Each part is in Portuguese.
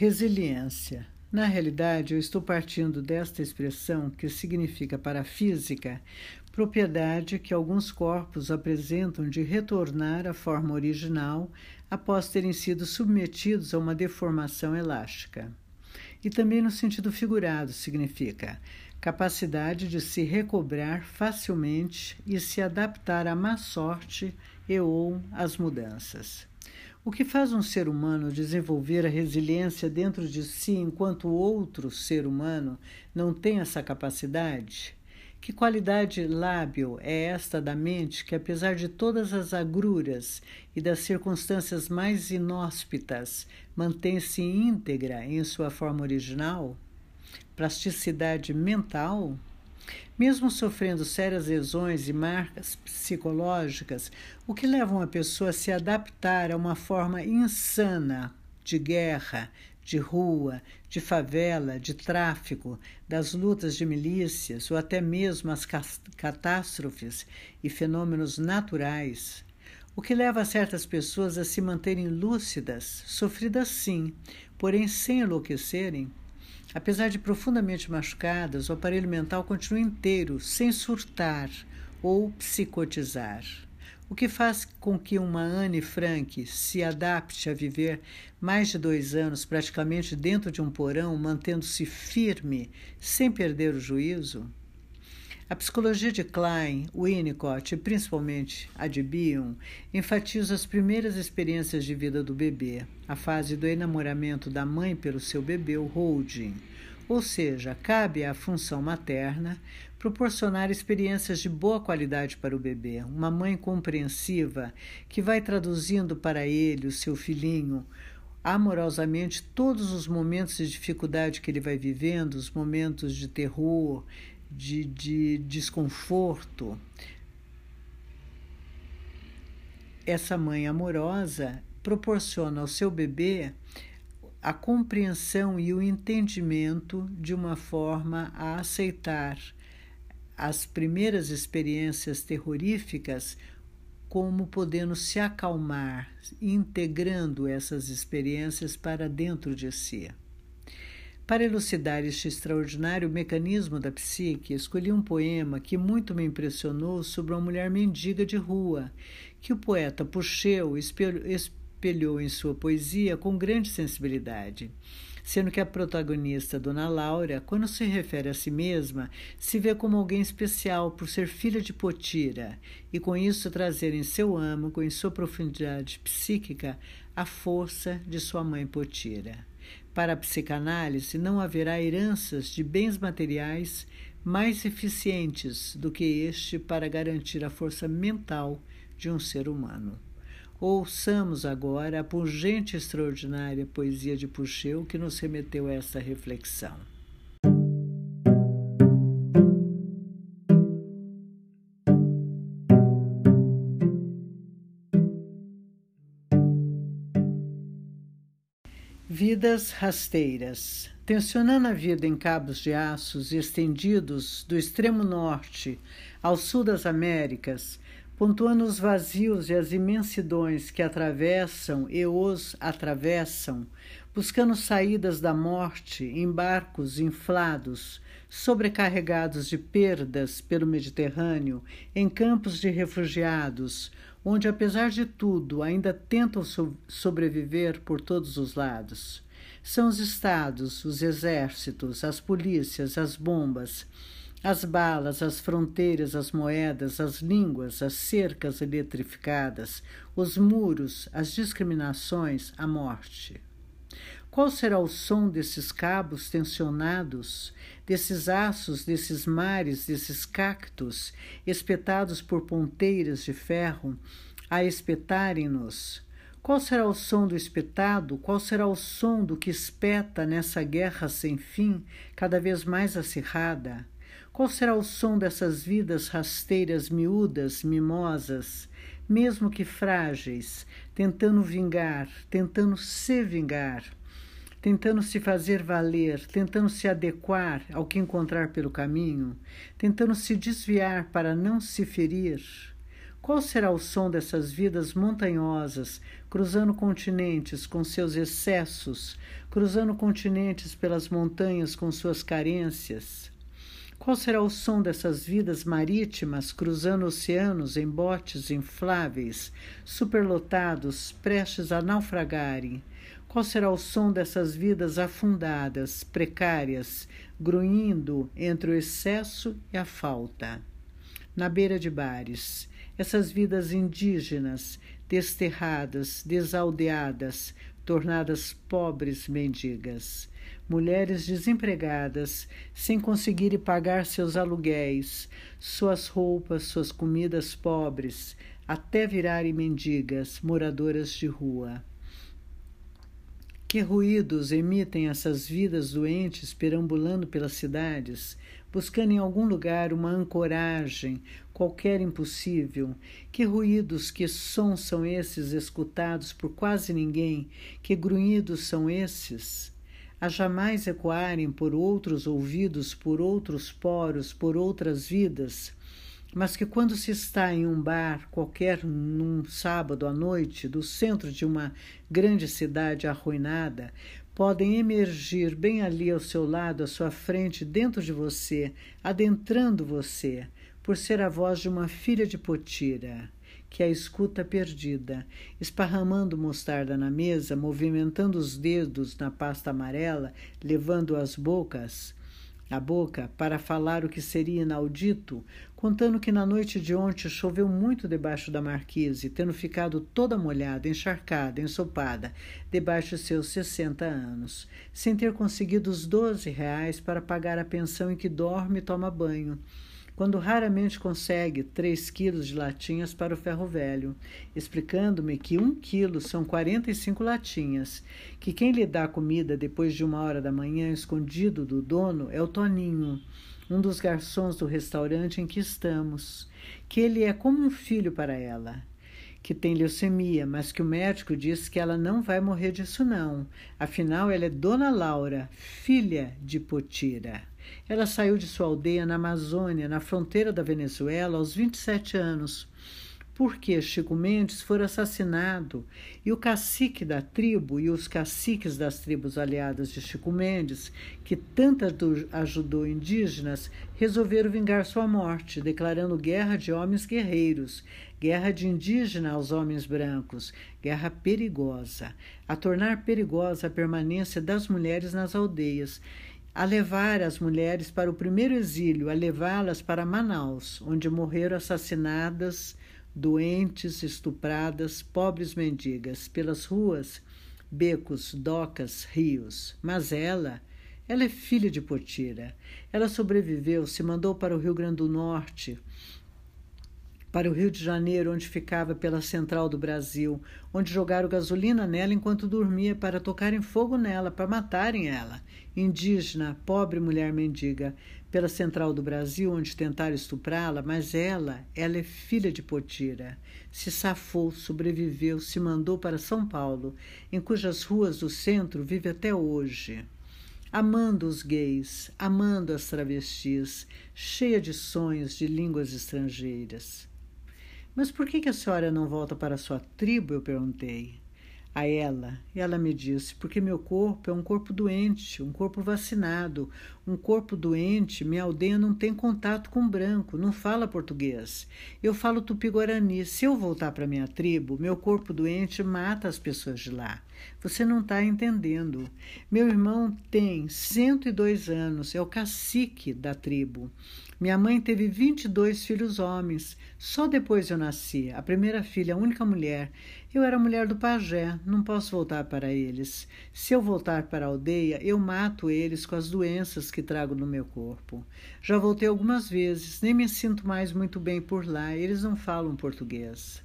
Resiliência. Na realidade, eu estou partindo desta expressão que significa para a física propriedade que alguns corpos apresentam de retornar à forma original após terem sido submetidos a uma deformação elástica. E também no sentido figurado significa capacidade de se recobrar facilmente e se adaptar à má sorte e ou às mudanças. O que faz um ser humano desenvolver a resiliência dentro de si enquanto outro ser humano não tem essa capacidade? Que qualidade lábil é esta da mente que, apesar de todas as agruras e das circunstâncias mais inóspitas, mantém-se íntegra em sua forma original? Plasticidade mental? Mesmo sofrendo sérias lesões e marcas psicológicas, o que leva uma pessoa a se adaptar a uma forma insana de guerra, de rua, de favela, de tráfico, das lutas de milícias ou até mesmo as catástrofes e fenômenos naturais. O que leva certas pessoas a se manterem lúcidas, sofridas sim, porém sem enlouquecerem, Apesar de profundamente machucadas, o aparelho mental continua inteiro, sem surtar ou psicotizar. O que faz com que uma Anne Frank se adapte a viver mais de dois anos praticamente dentro de um porão, mantendo-se firme, sem perder o juízo? A psicologia de Klein, Winnicott e principalmente a de Bion enfatiza as primeiras experiências de vida do bebê, a fase do enamoramento da mãe pelo seu bebê, o holding. Ou seja, cabe à função materna proporcionar experiências de boa qualidade para o bebê, uma mãe compreensiva que vai traduzindo para ele, o seu filhinho, amorosamente todos os momentos de dificuldade que ele vai vivendo, os momentos de terror, de, de desconforto. Essa mãe amorosa proporciona ao seu bebê a compreensão e o entendimento de uma forma a aceitar as primeiras experiências terroríficas como podendo se acalmar, integrando essas experiências para dentro de si. Para elucidar este extraordinário mecanismo da psique, escolhi um poema que muito me impressionou sobre uma mulher mendiga de rua, que o poeta Puxeu espelhou em sua poesia com grande sensibilidade sendo que a protagonista, Dona Laura, quando se refere a si mesma, se vê como alguém especial por ser filha de Potira e com isso trazer em seu âmago, em sua profundidade psíquica, a força de sua mãe Potira. Para a psicanálise, não haverá heranças de bens materiais mais eficientes do que este para garantir a força mental de um ser humano. Ouçamos agora a pungente e extraordinária poesia de Puxeu que nos remeteu a esta reflexão. Vidas rasteiras. Tensionando a vida em cabos de aços estendidos do extremo norte ao sul das Américas, pontuando os vazios e as imensidões que atravessam e os atravessam, buscando saídas da morte em barcos inflados, sobrecarregados de perdas pelo Mediterrâneo, em campos de refugiados, onde, apesar de tudo, ainda tentam so sobreviver por todos os lados. São os estados, os exércitos, as polícias, as bombas, as balas, as fronteiras, as moedas, as línguas, as cercas eletrificadas, os muros, as discriminações, a morte. Qual será o som desses cabos tensionados, desses aços, desses mares, desses cactos, espetados por ponteiras de ferro, a espetarem-nos? Qual será o som do espetado? Qual será o som do que espeta nessa guerra sem fim, cada vez mais acirrada? Qual será o som dessas vidas rasteiras miúdas, mimosas, mesmo que frágeis, tentando vingar, tentando se vingar? Tentando se fazer valer, tentando se adequar ao que encontrar pelo caminho, tentando se desviar para não se ferir. Qual será o som dessas vidas montanhosas, cruzando continentes com seus excessos, cruzando continentes pelas montanhas com suas carências? Qual será o som dessas vidas marítimas cruzando oceanos em botes infláveis, superlotados, prestes a naufragarem? Qual será o som dessas vidas afundadas, precárias, grunhindo entre o excesso e a falta? Na beira de bares, essas vidas indígenas, desterradas, desaldeadas, tornadas pobres mendigas mulheres desempregadas, sem conseguirem pagar seus aluguéis, suas roupas, suas comidas pobres, até virarem mendigas, moradoras de rua. Que ruídos emitem essas vidas doentes perambulando pelas cidades, buscando em algum lugar uma ancoragem, qualquer impossível? Que ruídos, que sons são esses escutados por quase ninguém? Que grunhidos são esses? a jamais ecoarem por outros ouvidos, por outros poros, por outras vidas, mas que quando se está em um bar qualquer num sábado à noite do centro de uma grande cidade arruinada, podem emergir bem ali ao seu lado, à sua frente, dentro de você, adentrando você, por ser a voz de uma filha de Potira que a escuta perdida, esparramando mostarda na mesa, movimentando os dedos na pasta amarela, levando as bocas, a boca para falar o que seria inaudito, contando que na noite de ontem choveu muito debaixo da marquise, tendo ficado toda molhada, encharcada, ensopada, debaixo de seus sessenta anos, sem ter conseguido os doze reais para pagar a pensão em que dorme e toma banho quando raramente consegue três quilos de latinhas para o ferro velho, explicando-me que um quilo são 45 latinhas, que quem lhe dá comida depois de uma hora da manhã escondido do dono é o Toninho, um dos garçons do restaurante em que estamos, que ele é como um filho para ela que tem leucemia, mas que o médico diz que ela não vai morrer disso não. Afinal, ela é Dona Laura, filha de Potira. Ela saiu de sua aldeia na Amazônia, na fronteira da Venezuela, aos 27 anos, porque Chico Mendes foi assassinado? E o cacique da tribo e os caciques das tribos aliadas de Chico Mendes, que tanto ajudou indígenas, resolveram vingar sua morte, declarando guerra de homens guerreiros, guerra de indígena aos homens brancos, guerra perigosa, a tornar perigosa a permanência das mulheres nas aldeias a levar as mulheres para o primeiro exílio, a levá-las para Manaus, onde morreram assassinadas, doentes, estupradas, pobres mendigas, pelas ruas, becos, docas, rios. Mas ela, ela é filha de Potira. Ela sobreviveu, se mandou para o Rio Grande do Norte, para o Rio de Janeiro, onde ficava pela central do Brasil, onde jogaram gasolina nela enquanto dormia para tocarem fogo nela, para matarem ela. Indígena, pobre mulher mendiga, pela central do Brasil, onde tentaram estuprá-la, mas ela, ela é filha de Potira. Se safou, sobreviveu, se mandou para São Paulo, em cujas ruas do centro vive até hoje amando os gays, amando as travestis, cheia de sonhos de línguas estrangeiras. Mas por que, a senhora não volta para a sua tribo? Eu perguntei a ela. E ela me disse: porque meu corpo é um corpo doente, um corpo vacinado. Um corpo doente, minha aldeia não tem contato com branco, não fala português. Eu falo tupi-guarani. Se eu voltar para minha tribo, meu corpo doente mata as pessoas de lá. Você não está entendendo. Meu irmão tem 102 anos, é o cacique da tribo. Minha mãe teve 22 filhos homens. Só depois eu nasci, a primeira filha, a única mulher. Eu era mulher do pajé, não posso voltar para eles. Se eu voltar para a aldeia, eu mato eles com as doenças que trago no meu corpo. Já voltei algumas vezes, nem me sinto mais muito bem por lá, eles não falam português.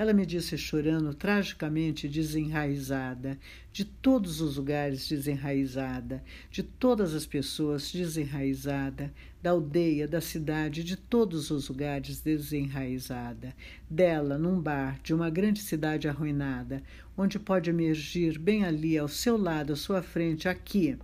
Ela me disse chorando, tragicamente desenraizada, de todos os lugares desenraizada, de todas as pessoas desenraizada, da aldeia, da cidade, de todos os lugares desenraizada, dela num bar de uma grande cidade arruinada, onde pode emergir bem ali, ao seu lado, à sua frente, aqui,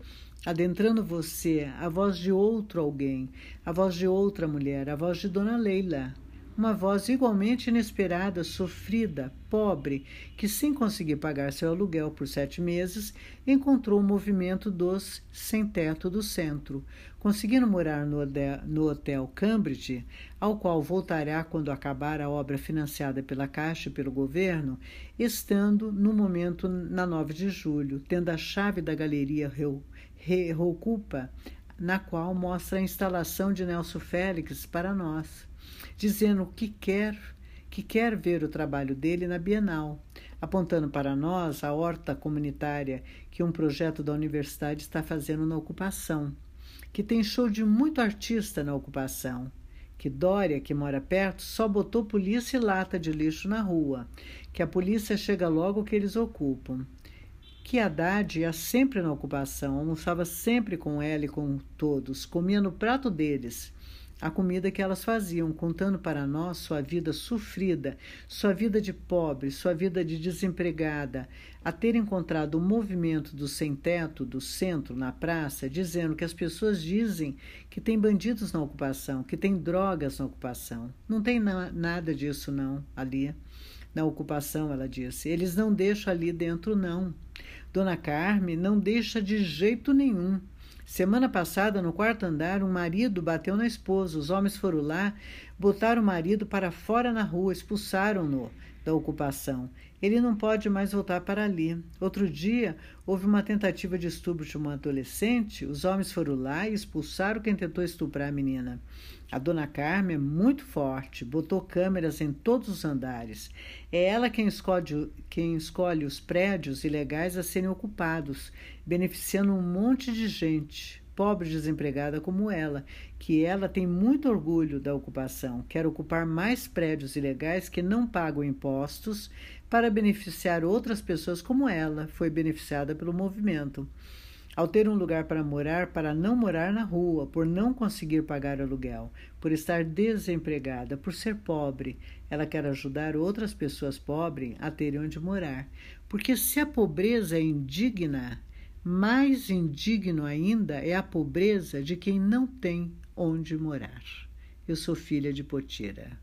adentrando você, a voz de outro alguém, a voz de outra mulher, a voz de Dona Leila, uma voz igualmente inesperada, sofrida, pobre, que, sem conseguir pagar seu aluguel por sete meses, encontrou o movimento dos sem-teto do centro, conseguindo morar no hotel, Cambridge, ao qual voltará quando acabar a obra financiada pela Caixa e pelo governo, estando no momento na 9 de julho, tendo a chave da galeria Reocupa, na qual mostra a instalação de Nelson Félix para nós dizendo que quer que quer ver o trabalho dele na Bienal, apontando para nós a horta comunitária que um projeto da universidade está fazendo na ocupação, que tem show de muito artista na ocupação, que Dória, que mora perto, só botou polícia e lata de lixo na rua, que a polícia chega logo que eles ocupam. Que Haddad ia sempre na ocupação, almoçava sempre com ela e com todos, comia no prato deles a comida que elas faziam, contando para nós sua vida sofrida, sua vida de pobre, sua vida de desempregada, a ter encontrado o movimento do sem-teto do centro na praça, dizendo que as pessoas dizem que tem bandidos na ocupação, que tem drogas na ocupação. Não tem na nada disso não ali. Na ocupação, ela disse. Eles não deixam ali dentro não. Dona Carme não deixa de jeito nenhum. Semana passada, no quarto andar, um marido bateu na esposa. Os homens foram lá, botaram o marido para fora na rua, expulsaram-no da ocupação. Ele não pode mais voltar para ali. Outro dia, houve uma tentativa de estupro de uma adolescente. Os homens foram lá e expulsaram quem tentou estuprar a menina. A dona Carmen é muito forte, botou câmeras em todos os andares. É ela quem escolhe, quem escolhe os prédios ilegais a serem ocupados, beneficiando um monte de gente, pobre desempregada como ela, que ela tem muito orgulho da ocupação, quer ocupar mais prédios ilegais que não pagam impostos para beneficiar outras pessoas como ela foi beneficiada pelo movimento ao ter um lugar para morar, para não morar na rua, por não conseguir pagar aluguel, por estar desempregada, por ser pobre. Ela quer ajudar outras pessoas pobres a terem onde morar. Porque se a pobreza é indigna, mais indigno ainda é a pobreza de quem não tem onde morar. Eu sou filha de Potira.